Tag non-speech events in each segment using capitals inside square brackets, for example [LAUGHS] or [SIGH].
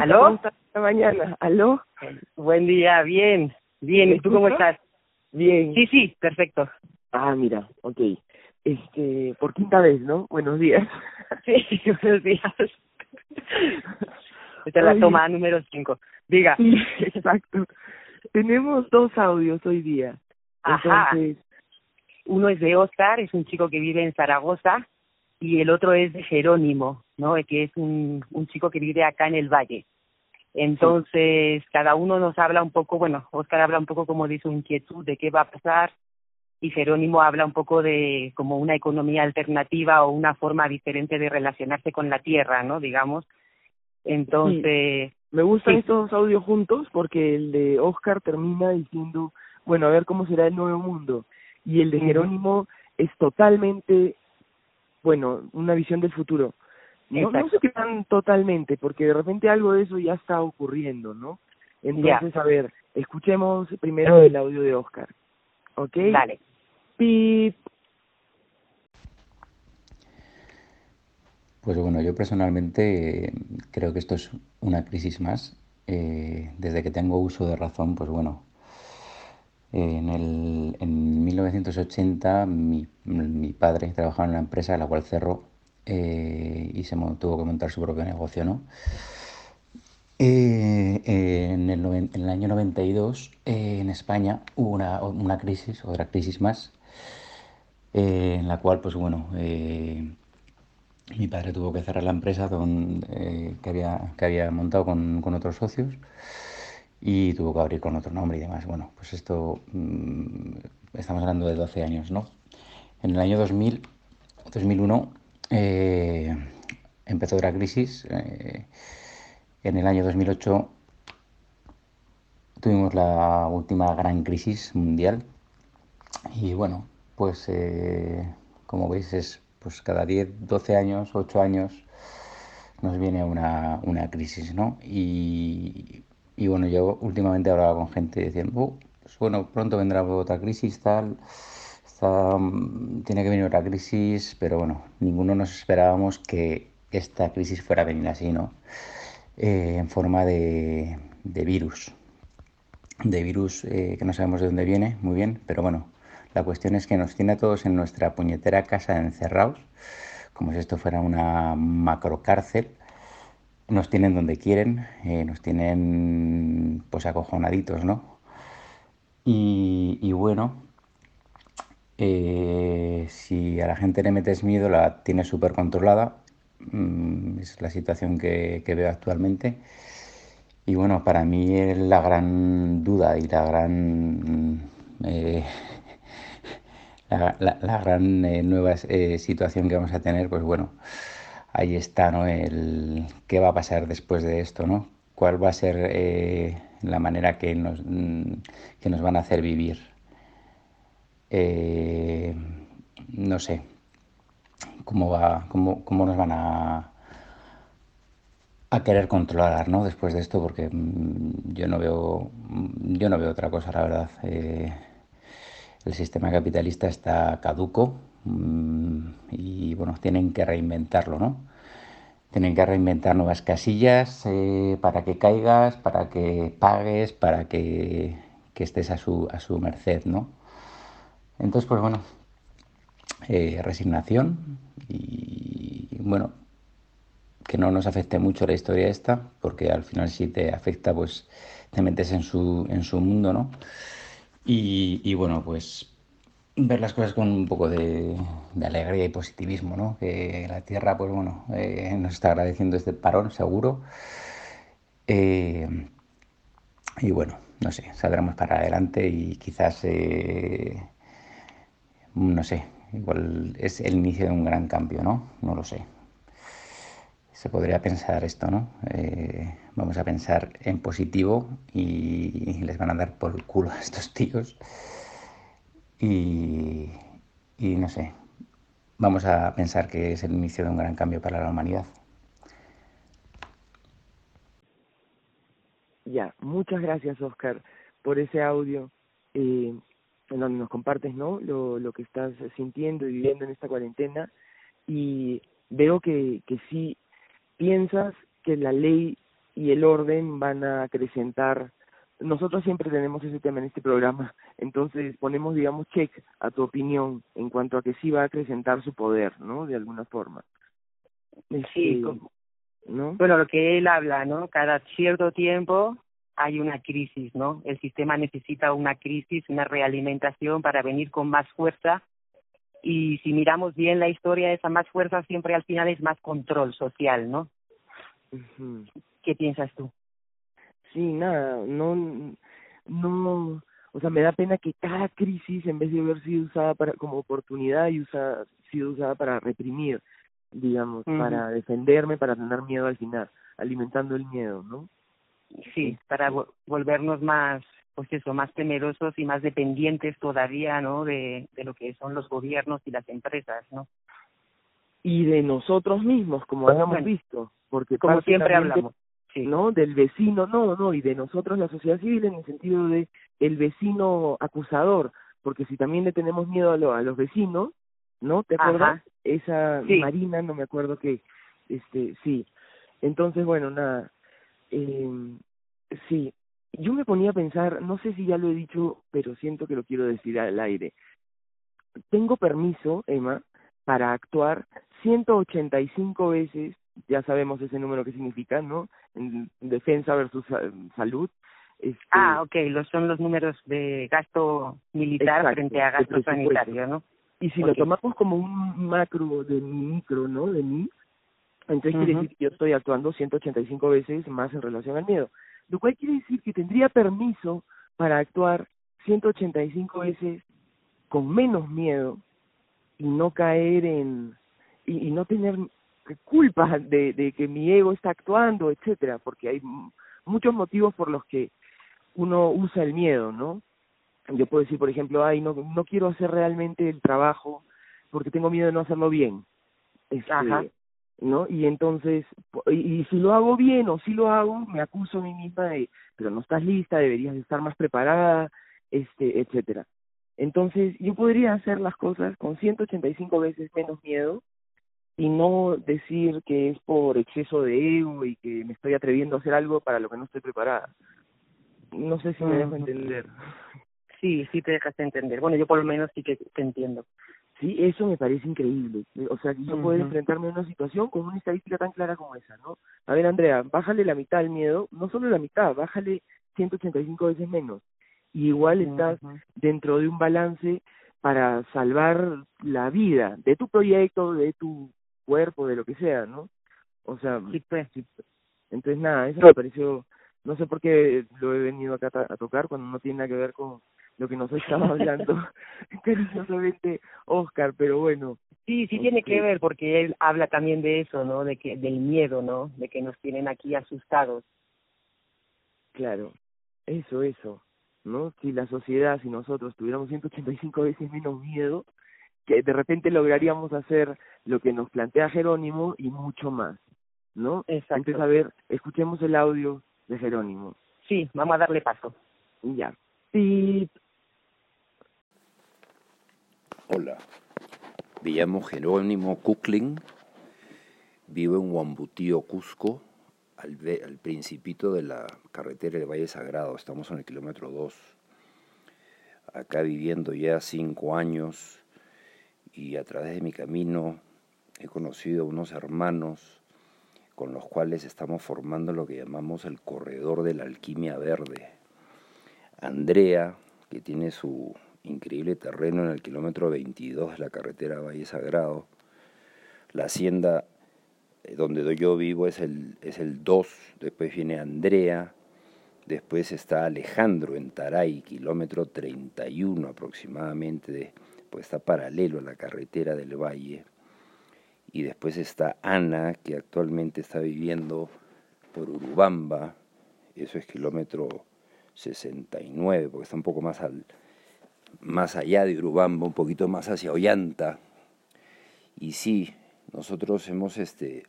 ¿Aló? Esta mañana. ¿Aló? Buen día, bien. Bien, ¿y tú cómo estás? Bien. Sí, sí, perfecto. Ah, mira, ok. Este, por quinta vez, ¿no? Buenos días. [LAUGHS] Sí, [LAUGHS] buenos días. Esta es la toma número cinco. Diga. Sí, [LAUGHS] exacto. Tenemos dos audios hoy día. Ajá. Entonces... Uno es de Oscar, es un chico que vive en Zaragoza, y el otro es de Jerónimo, ¿no? Que es un, un chico que vive acá en el Valle. Entonces, cada uno nos habla un poco, bueno, Oscar habla un poco como de su inquietud, de qué va a pasar, y Jerónimo habla un poco de como una economía alternativa o una forma diferente de relacionarse con la tierra, ¿no? Digamos. Entonces... Me gustan estos audios juntos porque el de Oscar termina diciendo, bueno, a ver cómo será el nuevo mundo. Y el de Jerónimo es totalmente bueno, una visión del futuro. No, no se totalmente, porque de repente algo de eso ya está ocurriendo, ¿no? Entonces, a ver, escuchemos primero el audio de Oscar. ¿Ok? Dale. Pip. Pues bueno, yo personalmente creo que esto es una crisis más. Eh, desde que tengo uso de razón, pues bueno, en, el, en 1980 mi, mi, padre trabajaba en una empresa la cual cerró eh, y se tuvo que montar su propio negocio, ¿no? Eh, en, el, en, el, año 92 eh, en España hubo una, una, crisis, otra crisis más, eh, en la cual, pues bueno, mi padre tuvo que cerrar la empresa que, había, que había montado con, con otros socios y tuvo que abrir con otro nombre y demás. Bueno, pues esto mm, estamos hablando de 12 años, ¿no? En el año 2000, 2001 eh, empezó otra crisis. Eh, en el año 2008 tuvimos la última gran crisis mundial y bueno, pues eh, como veis es pues cada 10, 12 años, 8 años nos viene una, una crisis, ¿no? Y y bueno, yo últimamente hablaba con gente diciendo, pues bueno, pronto vendrá otra crisis, tal, mm, tiene que venir otra crisis, pero bueno, ninguno nos esperábamos que esta crisis fuera a venir así, ¿no? Eh, en forma de, de, virus, de virus eh, que no sabemos de dónde viene, muy bien, pero bueno, la cuestión es que nos tiene a todos en nuestra puñetera casa encerrados, como si esto fuera una macrocárcel, nos tienen donde quieren, eh, nos tienen pues acojonaditos, ¿no? Y, bueno, eh, si a la gente le metes miedo, la tienes súper controlada, mm, es la situación que, veo actualmente. Y bueno, para mí es la gran duda y la gran... Eh, [LAUGHS] la, la, gran nueva situación que vamos a tener, pues bueno, ahí está, ¿no? El qué va a pasar después de esto, ¿no? ¿Cuál va a ser eh, la manera que nos, mm, que nos van a hacer vivir? Eh, no sé cómo va, cómo, cómo nos van a, a querer controlar, ¿no? Después de esto, porque mm, yo no veo, yo no veo otra cosa, la verdad. Eh, el sistema capitalista está caduco, y bueno, tienen que reinventarlo, ¿no? Tienen que reinventar nuevas casillas eh, para que caigas, para que pagues, para que, estés a su, a su merced, ¿no? Entonces, pues bueno, eh, resignación y bueno, que no nos afecte mucho la historia esta, porque al final si te afecta, pues te metes en su, en su mundo, ¿no? Y, y bueno, pues ver las cosas con un poco de, alegría y positivismo, ¿no? Que la Tierra, pues bueno, eh, nos está agradeciendo este parón, seguro. Eh, y bueno, no sé, saldremos para adelante y quizás, eh, no sé, igual es el inicio de un gran cambio, ¿no? No lo sé. Se podría pensar esto, ¿no? vamos a pensar en positivo y les van a dar por el culo a estos tíos y, no sé, vamos a pensar que es el inicio de un gran cambio para la humanidad. Ya, muchas gracias Oscar por ese audio eh, en donde nos compartes ¿no? Lo, lo que estás sintiendo y viviendo en esta cuarentena y veo que, que sí piensas que la ley y el orden van a acrecentar nosotros siempre tenemos ese tema en este programa, entonces ponemos, digamos, check a tu opinión en cuanto a que sí va a acrecentar su poder, ¿no? De alguna forma. sí, este, ¿no? Bueno, lo que él habla, ¿no? Cada cierto tiempo hay una crisis, ¿no? El sistema necesita una crisis, una realimentación para venir con más fuerza y si miramos bien la historia, esa más fuerza siempre al final es más control social, ¿no? ¿Qué piensas tú? Sí, nada, no, no, o sea, me da pena que cada crisis, en vez de haber sido usada para como oportunidad, y usa, sido usada para reprimir, digamos, para defenderme, para tener miedo al final, alimentando el miedo, ¿no? Sí, para volvernos más, pues eso, más temerosos y más dependientes todavía, ¿no? De, de lo que son los gobiernos y las empresas, ¿no? Y de nosotros mismos, como habíamos visto, porque como siempre hablamos ¿no? Del vecino, no, no, y de nosotros la sociedad civil en el sentido de el vecino acusador, porque si también le tenemos miedo a, a los vecinos, ¿no? ¿Te acuerdas? Esa Marina, no me acuerdo que, este, sí. Entonces, bueno, nada, eh, sí, yo me ponía a pensar, no sé si ya lo he dicho, pero siento que lo quiero decir al aire. Tengo permiso, Emma, para actuar 185 veces ya sabemos ese número que significa, ¿no? En defensa versus salud. Este, ah, ok, los, son los números de gasto militar frente a gasto sanitario, ¿no? Y si lo tomamos como un macro de mi micro, ¿no? De mí, entonces quiere decir que yo estoy actuando 185 veces más en relación al miedo. Lo cual quiere decir que tendría permiso para actuar 185 veces con menos miedo y no caer en y, y no tener culpa de, de que mi ego está actuando, etcétera, porque hay muchos motivos por los que uno usa el miedo, ¿no? Yo puedo decir, por ejemplo, ay, no, no quiero hacer realmente el trabajo porque tengo miedo de no hacerlo bien. Este, ¿no? Y entonces, y, si lo hago bien o si lo hago, me acuso a mí misma de, pero no estás lista, deberías estar más preparada, este, etcétera. Entonces, yo podría hacer las cosas con 185 veces menos miedo y no decir que es por exceso de ego y que me estoy atreviendo a hacer algo para lo que no estoy preparada. No sé si me dejo entender. Sí, sí te dejas entender. Bueno, yo por lo menos sí que te entiendo. Sí, eso me parece increíble. O sea, yo uh puedo enfrentarme a una situación con una estadística tan clara como esa, ¿no? A ver, Andrea, bájale la mitad al miedo, no solo la mitad, bájale 185 veces menos. Y igual estás dentro de un balance para salvar la vida de tu proyecto, de tu cuerpo, de lo que sea, ¿no? O sea, sí, pues. entonces nada, eso me pareció, no sé por qué lo he venido acá a, tocar cuando no tiene nada que ver con lo que nos estaba [LAUGHS] hablando [LAUGHS] cariñosamente Oscar, pero bueno. Sí, sí tiene que este ver porque él habla también de eso, ¿no? De que del miedo, ¿no? De que nos tienen aquí asustados. Claro, eso, eso, ¿no? Si la sociedad, si nosotros tuviéramos 185 veces menos miedo, que de repente lograríamos hacer lo que nos plantea Jerónimo y mucho más, ¿no? Exacto. Entonces, a ver, escuchemos el audio de Jerónimo. Sí, vamos a darle paso. Ya. Sí. Hola, me llamo Jerónimo Kukling, vivo en Huambutío, Cusco, al, al principito de la carretera del Valle Sagrado, estamos en el kilómetro 2. Acá viviendo ya cinco años, y a través de mi camino he conocido unos hermanos con los cuales estamos formando lo que llamamos el corredor de la alquimia verde. Andrea, que tiene su increíble terreno en el kilómetro 22 de la carretera Valle Sagrado, la hacienda eh, donde yo vivo es el, es el 2, después viene Andrea, después está Alejandro en Taray, kilómetro 31 aproximadamente pues está paralelo a la carretera del valle. Y después está Ana, que actualmente está viviendo por Urubamba, eso es kilómetro 69, porque está un poco más, al, más allá de Urubamba, un poquito más hacia Ollanta. Y sí, nosotros hemos este,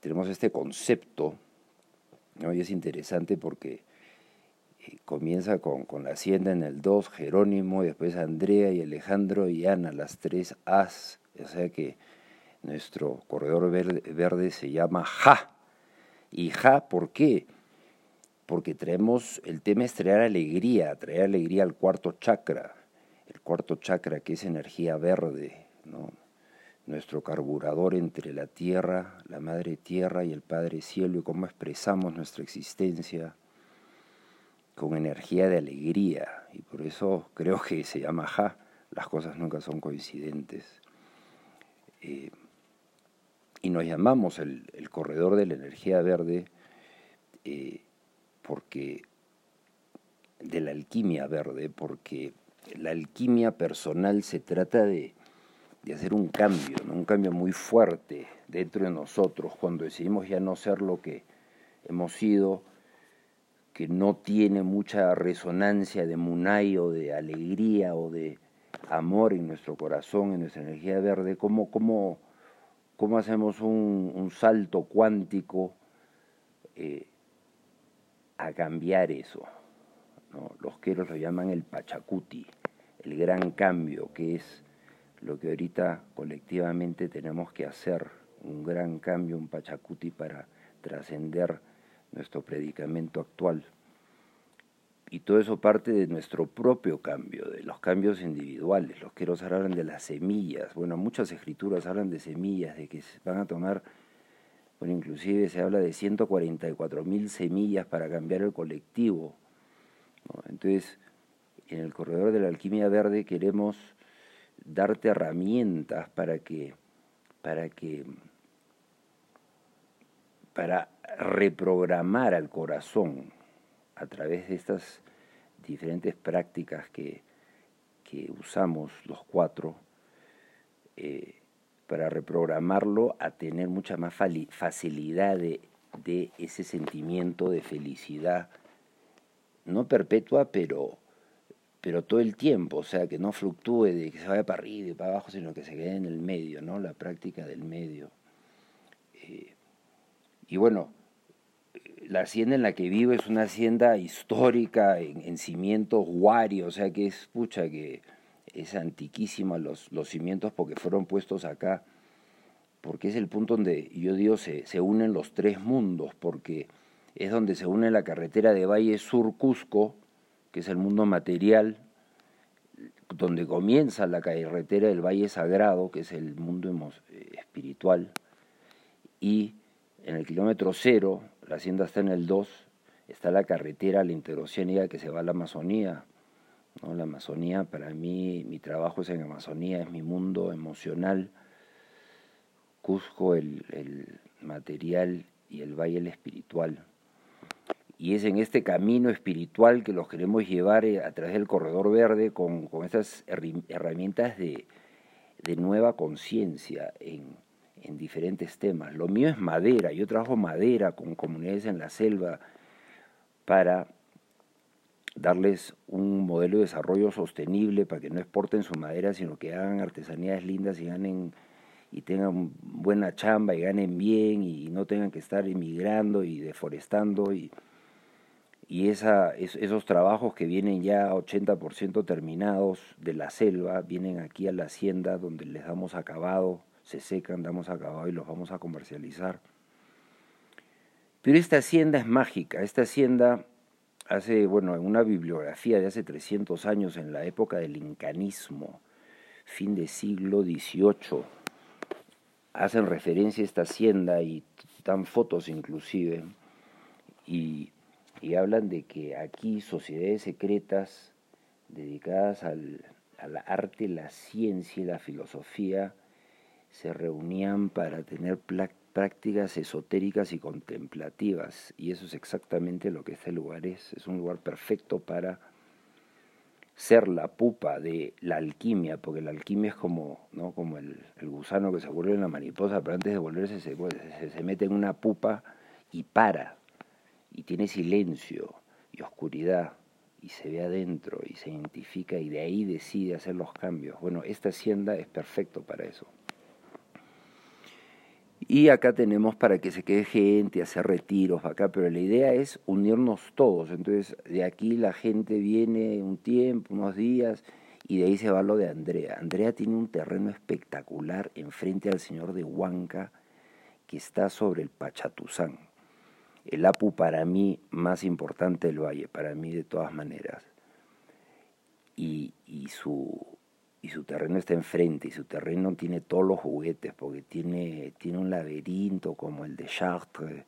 tenemos este concepto, ¿no? y es interesante porque comienza con, con, la hacienda en el 2, Jerónimo, y después Andrea y Alejandro y Ana, las tres As, o sea que nuestro corredor verde, se llama Ja, Y Ja, ¿por qué? Porque traemos, el tema es traer alegría, traer alegría al cuarto chakra, el cuarto chakra que es energía verde, nuestro carburador entre la tierra, la madre tierra y el Padre cielo y cómo expresamos nuestra existencia con energía de alegría. Y por eso creo que se llama Ja, las cosas nunca son coincidentes. Eh, y nos llamamos el, corredor de la energía verde eh, porque de la alquimia verde, porque la alquimia personal se trata de de hacer un cambio, un cambio muy fuerte dentro de nosotros cuando decidimos ya no ser lo que hemos sido, que no tiene mucha resonancia de munay o de alegría o de amor en nuestro corazón, en nuestra energía verde, ¿cómo, cómo, cómo hacemos un, salto cuántico eh, a cambiar eso? Los queros lo llaman el pachacuti, el gran cambio, que es lo que ahorita colectivamente tenemos que hacer, un gran cambio, un pachacuti para trascender nuestro predicamento actual. Y todo eso parte de nuestro propio cambio, de los cambios individuales. Los queros hablan de las semillas. Bueno, muchas escrituras hablan de semillas, de que van a tomar, bueno, inclusive se habla de 144 mil semillas para cambiar el colectivo. Entonces, en el corredor de la alquimia verde queremos darte herramientas para que, para que, para reprogramar al corazón a través de estas diferentes prácticas que, que usamos los cuatro, eh, para reprogramarlo a tener mucha más facilidad de, de ese sentimiento de felicidad, no perpetua, pero pero todo el tiempo, o sea, que no fluctúe de que se vaya para arriba y para abajo, sino que se quede en el medio, ¿no? La práctica del medio. Y bueno, la hacienda en la que vivo es una hacienda histórica en, cimientos Wari, o sea que es, pucha, que es antiquísima los, los cimientos porque fueron puestos acá, porque es el punto donde yo digo se, se unen los tres mundos, porque es donde se une la carretera de Valle Sur Cusco, que es el mundo material, donde comienza la carretera del Valle Sagrado, que es el mundo eh, espiritual, y en el kilómetro cero, la hacienda está en el 2, está la carretera, la interoceánica que se va a la Amazonía. ¿no? La Amazonía, para mí, mi trabajo es en Amazonía, es mi mundo emocional. Cusco, el, el material, y el valle, el espiritual y es en este camino espiritual que los queremos llevar eh, a través del corredor verde con, con estas herramientas de, de nueva conciencia en, en, diferentes temas. Lo mío es madera, yo trabajo madera con comunidades en la selva para darles un modelo de desarrollo sostenible para que no exporten su madera, sino que hagan artesanías lindas y ganen y tengan buena chamba y ganen bien y no tengan que estar emigrando y deforestando y y esa, esos trabajos que vienen ya 80% terminados de la selva, vienen aquí a la hacienda donde les damos acabado, se secan, damos acabado y los vamos a comercializar. Pero esta hacienda es mágica, esta hacienda hace, bueno, en una bibliografía de hace 300 años, en la época del incanismo, fin de siglo XVIII, hacen referencia a esta hacienda y dan fotos inclusive, y y hablan de que aquí sociedades secretas dedicadas al, arte, la ciencia y la filosofía se reunían para tener prácticas esotéricas y contemplativas. Y eso es exactamente lo que este lugar es. Es un lugar perfecto para ser la pupa de la alquimia, porque la alquimia es como, ¿no? como el, gusano que se vuelve en la mariposa, pero antes de volverse se, se mete en una pupa y para, y tiene silencio y oscuridad y se ve adentro y se identifica y de ahí decide hacer los cambios. Bueno, esta hacienda es perfecto para eso. Y acá tenemos para que se quede gente, hacer retiros acá, pero la idea es unirnos todos. Entonces, de aquí la gente viene un tiempo, unos días, y de ahí se va lo de Andrea. Andrea tiene un terreno espectacular enfrente al señor de Huanca, que está sobre el Pachatuzán. el APU para mí más importante del Valle, para mí de todas maneras. Y, y, su, y su terreno está enfrente, y su terreno tiene todos los juguetes, porque tiene, tiene un laberinto como el de Chartres,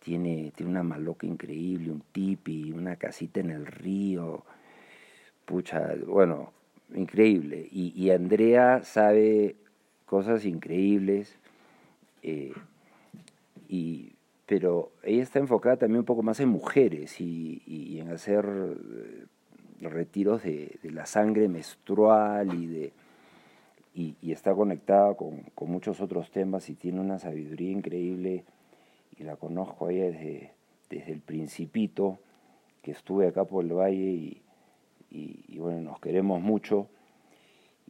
tiene, tiene una maloca increíble, un tipi, una casita en el río, pucha, bueno, increíble. Y, y Andrea sabe cosas increíbles, eh, y, pero ella está enfocada también un poco más en mujeres y, y en hacer eh, retiros de, de, la sangre menstrual y de y, está conectada con, con, muchos otros temas y tiene una sabiduría increíble y la conozco ella desde, desde el principito que estuve acá por el valle y, y, bueno, nos queremos mucho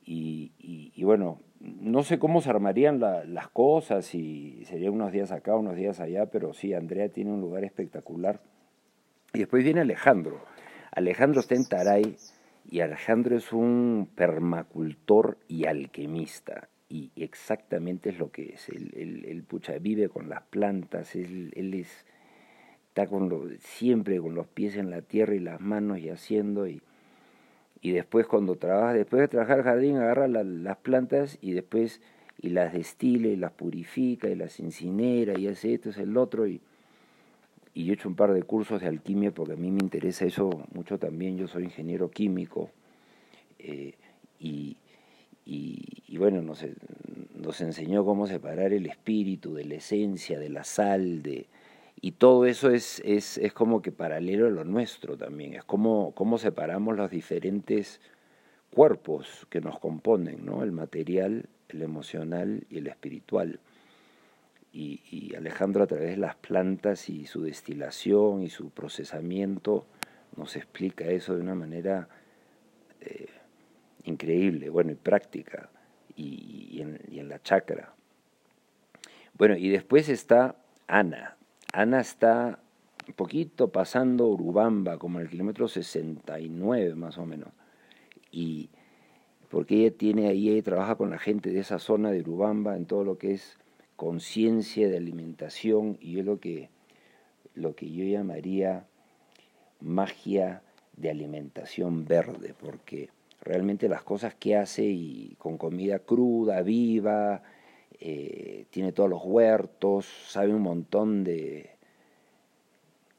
y, bueno, no sé cómo se armarían la, las cosas y serían unos días acá, unos días allá, pero sí, Andrea tiene un lugar espectacular. Y después viene Alejandro. Alejandro está en Taray y Alejandro es un permacultor y alquimista. Y exactamente es lo que es. Él, pucha, vive con las plantas, él, él es, está con siempre con los pies en la tierra y las manos y haciendo. Y, y después cuando trabaja, después de trabajar el jardín, agarra las plantas y después y las destila y las purifica y las incinera y hace esto, es el otro y, y he hecho un par de cursos de alquimia porque a mí me interesa eso mucho también, yo soy ingeniero químico eh, y, bueno, nos, enseñó cómo separar el espíritu de la esencia, de la sal, de, y todo eso es, es, es como que paralelo a lo nuestro también, es cómo separamos los diferentes cuerpos que nos componen, ¿no? el material, el emocional y el espiritual. Y, Alejandro a través de las plantas y su destilación y su procesamiento nos explica eso de una manera eh, increíble, bueno, y práctica, y, en, la chakra. Bueno, y después está Ana, Ana está un poquito pasando Urubamba, como en el kilómetro 69 más o menos. Y porque ella tiene ahí, ella trabaja con la gente de esa zona de Urubamba en todo lo que es conciencia de alimentación y es lo que, lo que yo llamaría magia de alimentación verde, porque realmente las cosas que hace y con comida cruda, viva, eh, tiene todos los huertos, sabe un montón de,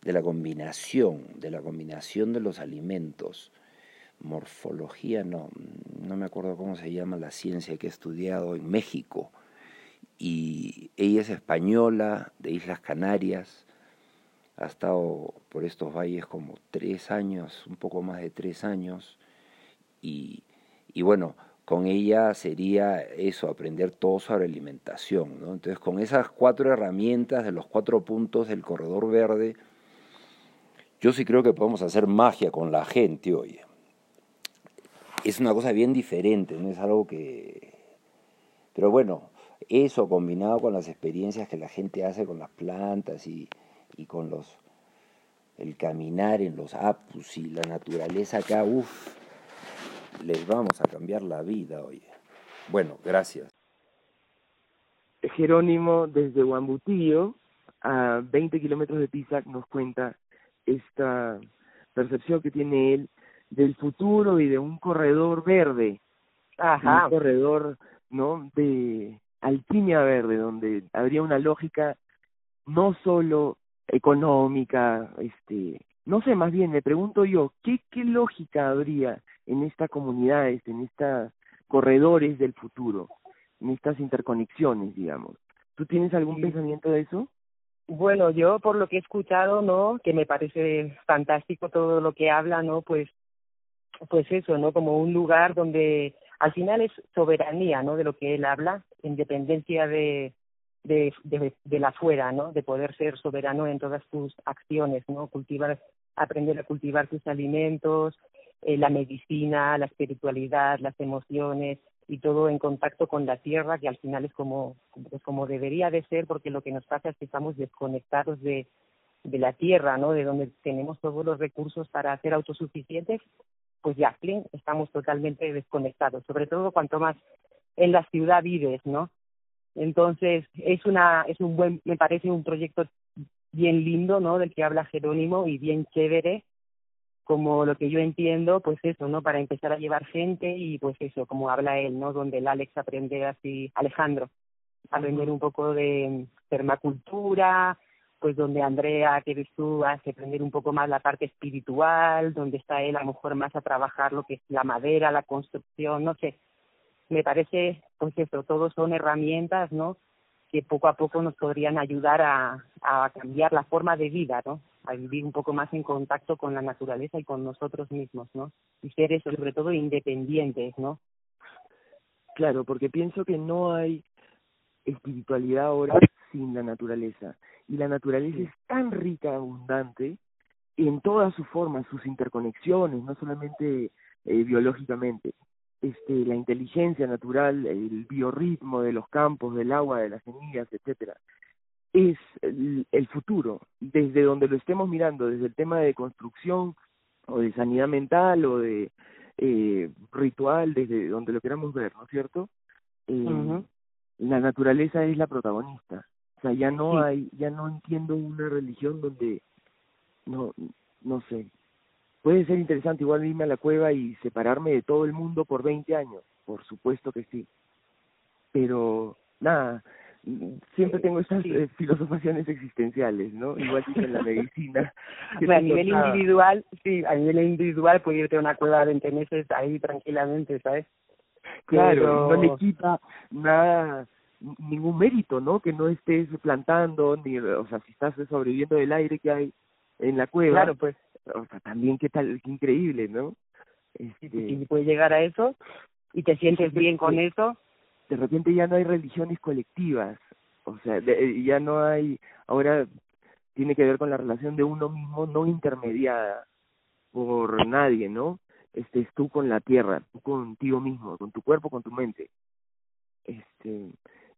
de la combinación, de la combinación de los alimentos. Morfología, no, no me acuerdo cómo se llama la ciencia que he estudiado en México. Y ella es española, de Islas Canarias, ha estado por estos valles como tres años, un poco más de tres años, y, bueno, con ella sería eso, aprender todo sobre alimentación. ¿no? Entonces, con esas cuatro herramientas de los cuatro puntos del corredor verde, yo sí creo que podemos hacer magia con la gente, oye. Es una cosa bien diferente, no es algo que... Pero bueno, eso combinado con las experiencias que la gente hace con las plantas y, y con los el caminar en los apus y la naturaleza acá, uff, les vamos a cambiar la vida, oye. Bueno, gracias. Jerónimo desde Huambutío, a 20 kilómetros de Pisac, nos cuenta esta percepción que tiene él del futuro y de un corredor verde, Ajá. un corredor no de alquimia verde, donde habría una lógica no solo económica, este, no sé, más bien me pregunto yo, ¿qué, qué lógica habría en estas comunidades, en estos corredores del futuro, en estas interconexiones, digamos? ¿Tú tienes algún sí. pensamiento de eso? Bueno, yo por lo que he escuchado, ¿no? Que me parece fantástico todo lo que habla, ¿no? Pues, pues eso, ¿no? Como un lugar donde al final es soberanía, ¿no? De lo que él habla, independencia de, de, de, la fuera, ¿no? De poder ser soberano en todas tus acciones, ¿no? Cultivar, aprender a cultivar tus alimentos, eh, la medicina, la espiritualidad, las emociones, y todo en contacto con la tierra, que al final es como, pues como debería de ser, porque lo que nos pasa es que estamos desconectados de, de la tierra, ¿no? De donde tenemos todos los recursos para ser autosuficientes, pues ya, estamos totalmente desconectados, sobre todo cuanto más en la ciudad vives, ¿no? Entonces, es una, es un buen, me parece un proyecto bien lindo, ¿no? Del que habla Jerónimo y bien chévere, como lo que yo entiendo, pues eso, ¿no? Para empezar a llevar gente y pues eso, como habla él, ¿no? Donde el Alex aprende así, Alejandro, aprender un poco de permacultura, pues donde Andrea, que eres tú, hace aprender un poco más la parte espiritual, donde está él a lo mejor más a trabajar lo que es la madera, la construcción, no sé. Me parece, pues eso, todos son herramientas, ¿no? Que poco a poco nos podrían ayudar a, a cambiar la forma de vida, ¿no? A vivir un poco más en contacto con la naturaleza y con nosotros mismos, ¿no? Y ser eso, sobre todo independientes, ¿no? Claro, porque pienso que no hay espiritualidad ahora sin la naturaleza. Y la naturaleza es tan rica, abundante, en todas sus formas, sus interconexiones, no solamente eh, biológicamente. Este, la inteligencia natural, el biorritmo de los campos, del agua, de las semillas, etcétera, es el, el futuro. Desde donde lo estemos mirando, desde el tema de construcción o de sanidad mental o de eh, ritual, desde donde lo queramos ver, ¿no es cierto? Eh, La naturaleza es la protagonista. O sea, ya no hay, ya no entiendo una religión donde, no, no sé. Puede ser interesante igual irme a la cueva y separarme de todo el mundo por 20 años, por supuesto que sí. Pero, nada, siempre tengo estas eh, filosofaciones existenciales, ¿no? Igual que en la medicina. [LAUGHS] a nivel individual, sí, a nivel individual puede irte a una cueva de 20 meses ahí tranquilamente, ¿sabes? Claro, no le quita nada ningún mérito, ¿no? Que no estés plantando, ni, o sea, si estás sobreviviendo del aire que hay en la cueva. Claro, pues. O sea, también qué tal, qué increíble, ¿no? Este... Si puedes llegar a eso y te sientes bien con eso. De repente ya no hay religiones colectivas, o sea, de, ya no hay, ahora tiene que ver con la relación de uno mismo no intermediada por nadie, ¿no? Este, es tú con la tierra, tú contigo mismo, con tu cuerpo, con tu mente. Este,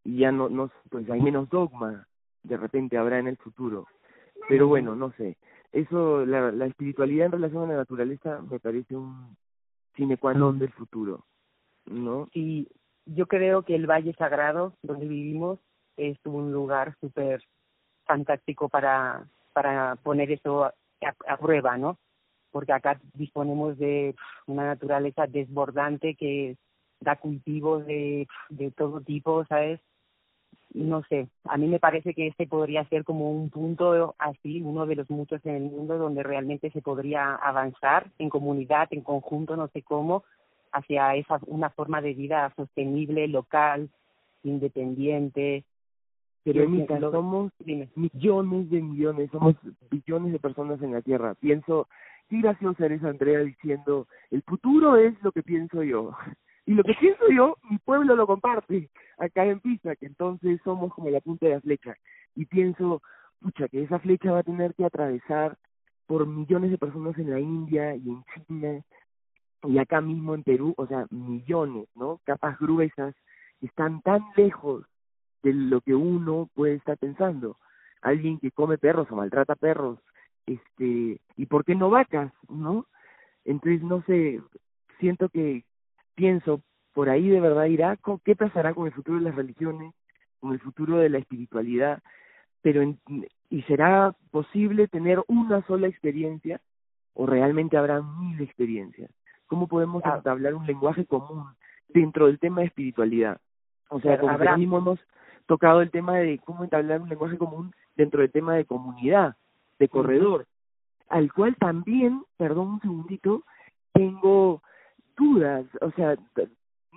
y ya no, no pues hay menos dogma de repente habrá en el futuro pero bueno no sé. Eso la, la espiritualidad en relación a la naturaleza me parece un sine qua non del futuro no y yo creo que el valle sagrado donde vivimos es un lugar súper fantástico para para poner eso a, a prueba no porque acá disponemos de una naturaleza desbordante que da cultivos de, de todo tipo, ¿sabes? No sé, a mí me parece que este podría ser como un punto así, uno de los muchos en el mundo donde realmente se podría avanzar en comunidad, en conjunto, no sé cómo, hacia esa una forma de vida sostenible, local, independiente. Pero somos millones de millones, somos billones de personas en la Tierra. Pienso, qué gracioso eres Andrea diciendo, el futuro es lo que pienso yo. Y lo que pienso yo, mi pueblo lo comparte acá en Pisa, que entonces somos como la punta de la flecha. Y pienso, pucha, que esa flecha va a tener que atravesar por millones de personas en la India y en China y acá mismo en Perú, o sea, millones, ¿no? Capas gruesas que están tan lejos de lo que uno puede estar pensando. Alguien que come perros o maltrata perros, este, y por qué no vacas, ¿no? Entonces, no sé, siento que, pienso, por ahí de verdad irá, ¿qué pasará con el futuro de las religiones, con el futuro de la espiritualidad? Pero ¿Y será posible tener una sola experiencia o realmente habrá mil experiencias? ¿Cómo podemos hablar un lenguaje común dentro del tema de espiritualidad? O sea, como habrá... mismo hemos tocado el tema de cómo entablar un lenguaje común dentro del tema de comunidad, de corredor, al cual también, perdón un segundito, tengo dudas, o sea,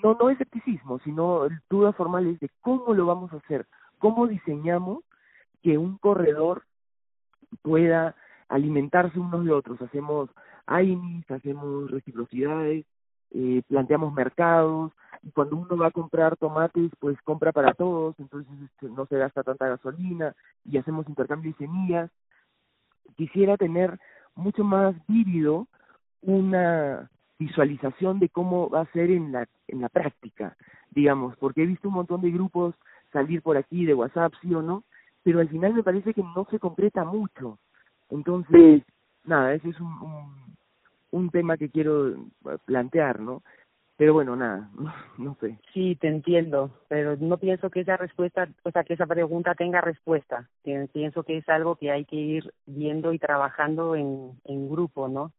no, no escepticismo, sino dudas formales de cómo lo vamos a hacer, cómo diseñamos que un corredor pueda alimentarse unos de otros. Hacemos AINIS, hacemos reciprocidades, eh, planteamos mercados, y cuando uno va a comprar tomates, pues compra para todos, entonces este, no se gasta tanta gasolina, y hacemos intercambio de semillas. Quisiera tener mucho más vívido una visualización de cómo va a ser en la, en la práctica, digamos, porque he visto un montón de grupos salir por aquí de WhatsApp, sí o no, pero al final me parece que no se concreta mucho. Entonces, nada, ese es un, un, un tema que quiero plantear, ¿no? pero bueno, nada, [LAUGHS] no, sé. Sí, te entiendo, pero no pienso que esa respuesta, o sea, que esa pregunta tenga respuesta. Pienso que es algo que hay que ir viendo y trabajando en, en grupo, ¿no?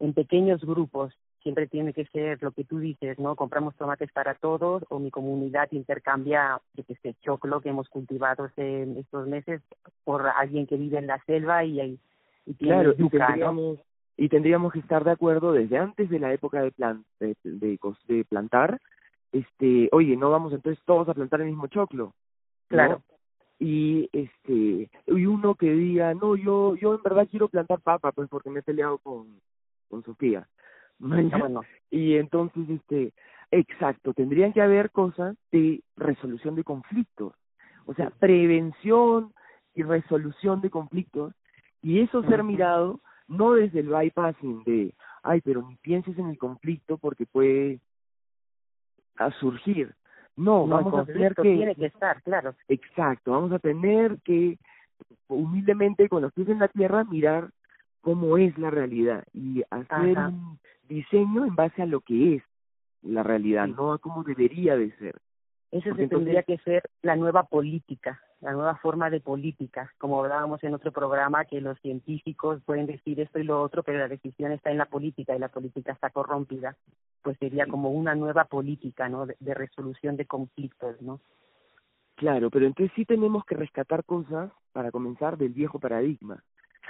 En pequeños grupos. Siempre tiene que ser lo que tú dices, ¿no? Compramos tomates para todos o mi comunidad intercambia, este choclo que hemos cultivado en estos meses por alguien que vive en la selva y, y tiene claro, yuca, ¿no? y tendríamos que estar de acuerdo desde antes de la época de, plan, de, de, plantar, este, oye, no vamos entonces todos a plantar el mismo choclo. Claro. Y este, y uno que diga, no, yo yo en verdad quiero plantar papa, pues porque me he peleado con con Sofía. Bueno. Y entonces este, exacto, tendrían que haber cosas de resolución de conflictos. O sea, prevención y resolución de conflictos y eso ser mirado no desde el bypassing de, ay, pero ni pienses en el conflicto porque puede a surgir. No, vamos a tener que... Tiene que estar, claro. Exacto, vamos a tener que humildemente con los pies en la tierra mirar cómo es la realidad y hacer un diseño en base a lo que es la realidad, no a cómo debería de ser. Eso tendría que ser la nueva política, la nueva forma de política, como hablábamos en otro programa, que los científicos pueden decir esto y lo otro, pero la decisión está en la política y la política está corrompida, pues sería como una nueva política, ¿no? De, resolución de conflictos, ¿no? Claro, pero entonces sí tenemos que rescatar cosas para comenzar del viejo paradigma.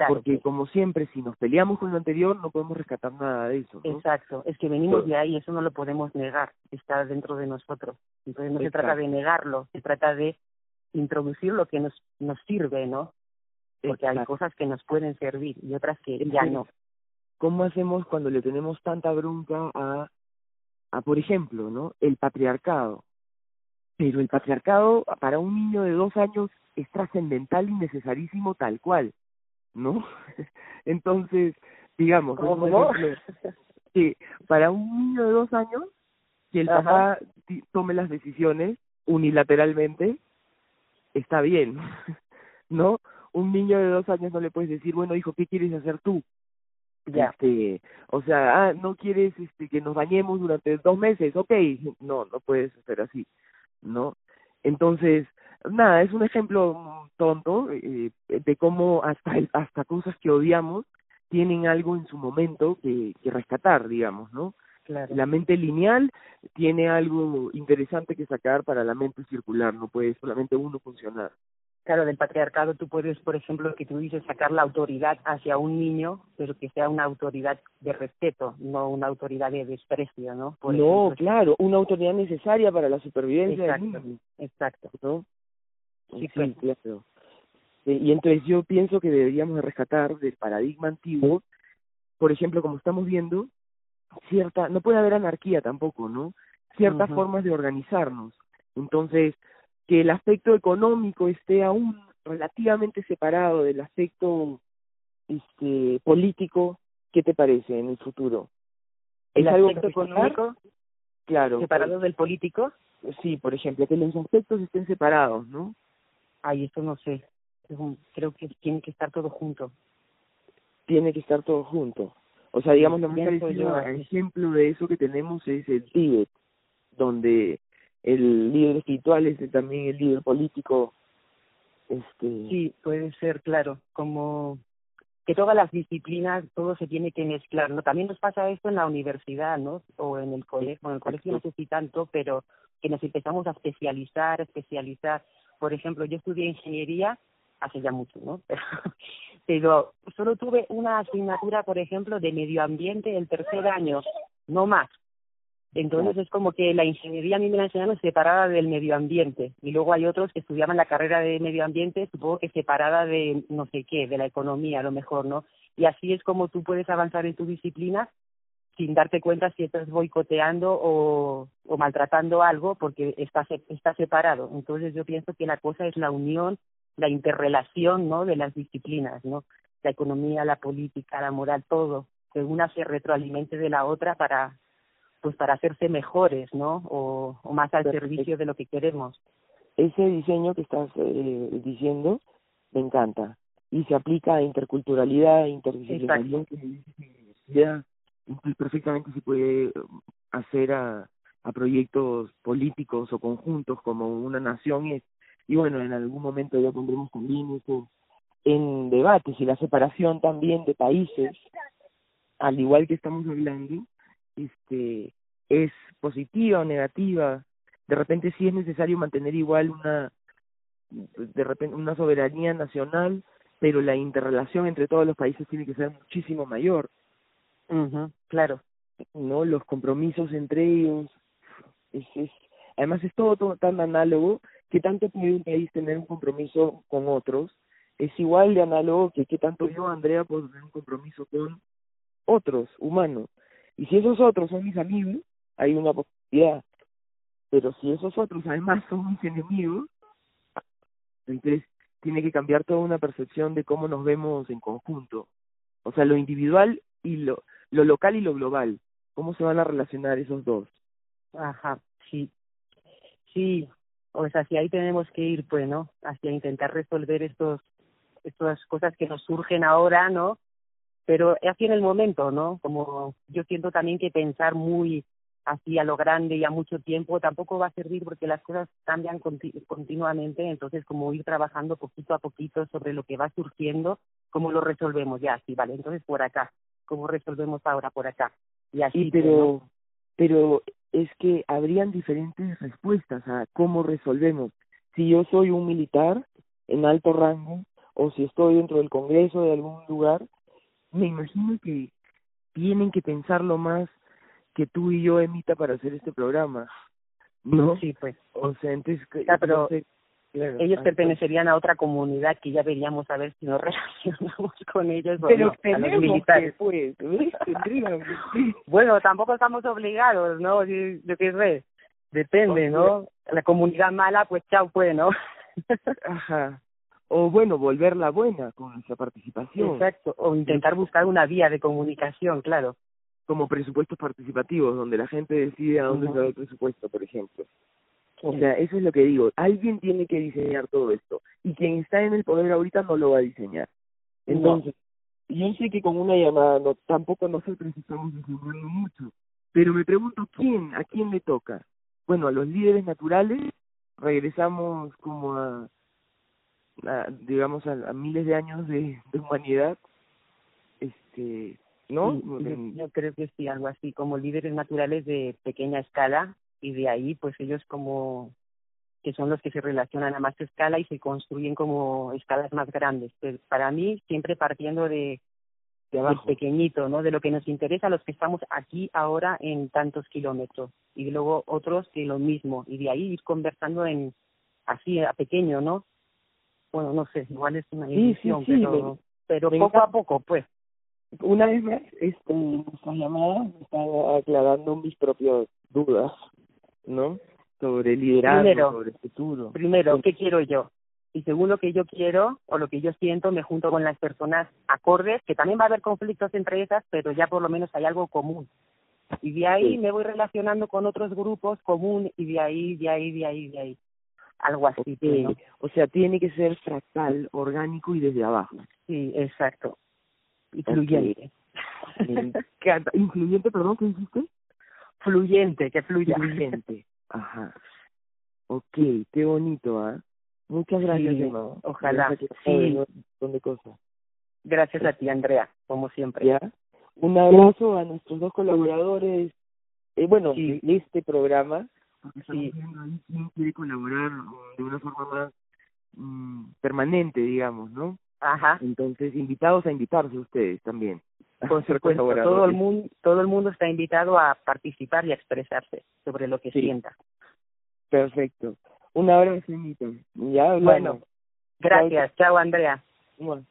Porque como siempre, si nos peleamos con lo anterior, no podemos rescatar nada de eso. Exacto, es que venimos de ahí, eso no lo podemos negar, está dentro de nosotros. Entonces no se trata de negarlo, se trata de introducir lo que nos, nos sirve, ¿no? Porque hay cosas que nos pueden servir y otras que ya no. ¿Cómo hacemos cuando le tenemos tanta bronca a, a, por ejemplo, ¿no? El patriarcado. Pero el patriarcado para un niño de dos años es trascendental y necesarísimo tal cual, ¿no? [LAUGHS] Entonces, digamos, ¿Cómo? [LAUGHS] que para un niño de dos años, que el papá tome las decisiones unilateralmente, está bien, [LAUGHS] ¿no? Un niño de dos años no le puedes decir, bueno, hijo, ¿qué quieres hacer tú? Ya. Este, o sea, ah, no quieres este, que nos bañemos durante dos meses, ok, no, no puedes hacer así, ¿no? Entonces, nada, es un ejemplo tonto eh, de cómo hasta el, hasta cosas que odiamos tienen algo en su momento que, que rescatar, digamos, ¿no? La mente lineal tiene algo interesante que sacar para la mente circular, no puede solamente uno funcionar. Claro, del patriarcado tú puedes, por ejemplo, que tú dices sacar la autoridad hacia un niño, pero que sea una autoridad de respeto, no una autoridad de desprecio, ¿no? no, claro, una autoridad necesaria para la supervivencia exacto, Exacto. ¿no? Sí, claro. Y entonces yo pienso que deberíamos rescatar del paradigma antiguo, por ejemplo, como estamos viendo, cierta, no puede haber anarquía tampoco, ¿no? Ciertas formas de organizarnos. Entonces, que el aspecto económico esté aún relativamente separado del aspecto este político, ¿qué te parece en el futuro? ¿El aspecto económico? Claro. ¿Separado del político? Sí, por ejemplo, que los aspectos estén separados, ¿no? Ay, eso no sé. Creo que tiene que estar todo junto. Tiene que estar todo junto. O sea, digamos, lo más parecido ejemplo de eso que tenemos es el Tíbet, donde el líder espiritual es también el líder político. Este... Sí, puede ser, claro, como que todas las disciplinas, todo se tiene que mezclar, ¿no? También nos pasa esto en la universidad, ¿no? O en el colegio, bueno, en el colegio no sé si tanto, pero que nos empezamos a especializar, especializar. Por ejemplo, yo estudié ingeniería hace ya mucho, ¿no? [LAUGHS] Pero, solo tuve una asignatura, por ejemplo, de medio ambiente el tercer año, no más. Entonces es como que la ingeniería a mí me la enseñaron separada del medio ambiente y luego hay otros que estudiaban la carrera de medio ambiente, supongo que separada de no sé qué, de la economía a lo mejor, ¿no? Y así es como tú puedes avanzar en tu disciplina sin darte cuenta si estás boicoteando o, o maltratando algo porque está, está separado. Entonces yo pienso que la cosa es la unión la interrelación ¿no? de las disciplinas, ¿no? La economía, la política, la moral, todo, que una se retroalimente de la otra para pues para hacerse mejores, ¿no? O, o más al servicio de lo que queremos. Ese diseño que estás eh, diciendo me encanta y se aplica a interculturalidad, interdisciplinaridad, perfectamente se puede hacer a, a proyectos políticos o conjuntos como una nación es y bueno en algún momento ya pondremos también eso en debates y la separación también de países al igual que estamos hablando este es positiva o negativa. De repente sí es necesario mantener igual una de repente una soberanía nacional pero la interrelación entre todos los países tiene que ser muchísimo mayor mhm claro. No los compromisos entre ellos. Es, es además es todo, todo tan análogo que tanto puede un país tener un compromiso con otros. Es igual de análogo que qué tanto yo Andrea puedo tener un compromiso con otros humanos. Y si esos otros son mis amigos hay una posibilidad. Pero si esos otros además son mis enemigos entonces tiene que cambiar toda una percepción de cómo nos vemos en conjunto. O sea lo individual y lo lo local y lo global cómo se van a relacionar esos dos Ajá, sí. Sí, sea, si ahí tenemos que ir, pues, ¿no? Hacia intentar resolver estos, estas cosas que nos surgen ahora, ¿no? Pero así en el momento, ¿no? Como yo siento también que pensar muy así a lo grande y a mucho tiempo tampoco va a servir porque las cosas cambian conti continuamente, entonces como ir trabajando poquito a poquito sobre lo que va surgiendo, cómo lo resolvemos ya, sí, vale, entonces por acá, cómo resolvemos ahora por acá. Y así, sí, pero, pero es que habrían diferentes respuestas a cómo resolvemos. Si yo soy un militar en alto rango o si estoy dentro del Congreso de algún lugar, me imagino que tienen que pensarlo más que tú y yo, Emita, para hacer este programa. ¿No? Sí, pues. O sea, entonces... Ya, pero no sé, claro, ellos pertenecerían a otra comunidad que ya veríamos a ver si nos [LAUGHS] relacionamos con ellos o Pero no, a los tenemos militares. que, pues, ¿ves? Tendríamos que- [LAUGHS] Bueno, tampoco estamos obligados, ¿no? Yo qué sé, depende, ¿no? La comunidad mala, pues chao, pues, ¿no? [LAUGHS] Ajá. O bueno, volverla buena con nuestra participación. Exacto, o intentar buscar una vía de comunicación, claro. Como presupuestos participativos, donde la gente decide a dónde se va el presupuesto, por ejemplo. O sea, eso es lo que digo. Alguien tiene que diseñar todo esto. Y quien está en el poder ahorita no lo va a diseñar. Entonces, yo sé que con una llamada no, tampoco nosotros estamos diseñando mucho. Pero me pregunto, ¿quién? ¿A quién le toca? Bueno, a los líderes naturales regresamos como a, a digamos, a, a miles de años de, de humanidad. Este, ¿no? Yo creo que sí, algo así, como líderes naturales de pequeña escala y de ahí, pues ellos como que son los que se relacionan a más escala y se construyen como escalas más grandes. Pero para mí, siempre partiendo de, de abajo. pequeñito, ¿no? De lo que nos interesa a los que estamos aquí ahora en tantos kilómetros. Y luego otros que lo mismo. Y de ahí ir conversando en así, a pequeño, ¿no? Bueno, no sé, igual es una Sí, sí, ilusión, sí, pero, pero poco a poco, pues. Una vez más, este, nuestra llamada me está aclarando mis propias dudas, ¿no? Sobre liderazgo, Primero. sobre el futuro. Primero. ¿qué quiero yo? Y según lo que yo quiero o lo que yo siento, me junto con las personas acordes, que también va a haber conflictos entre esas, pero ya por lo menos hay algo común. Y de ahí Sí. me voy relacionando con otros grupos común y de ahí, de ahí, de ahí, de ahí. Algo así, pues, ¿no? Ok, O sea, tiene que ser fractal, orgánico y desde abajo. Sí, exacto. Y fluyente. Me encanta. [LAUGHS] Incluyente, perdón, ¿qué dijiste? Fluyente, que fluya. Incluyente. Ajá. Ok, qué bonito, ¿ah? Muchas gracias, Sí, ojalá. Sí. un montón de cosas. Gracias a ti, Andrea, como siempre. ¿Ya? Un abrazo a nuestros dos colaboradores, eh, bueno, Sí. de este programa, porque Sí. estamos viendo ahí quién quiere colaborar mm, de una forma más mm, permanente, digamos, ¿no? Ajá. Entonces, invitados a invitarse ustedes también. Por supuesto, todo el mundo, todo el mundo está invitado a participar y a expresarse sobre lo que Sí. sienta. Perfecto. Un abrazo. Ya, Bueno, hablamos. gracias. Chao, Andrea. Bueno.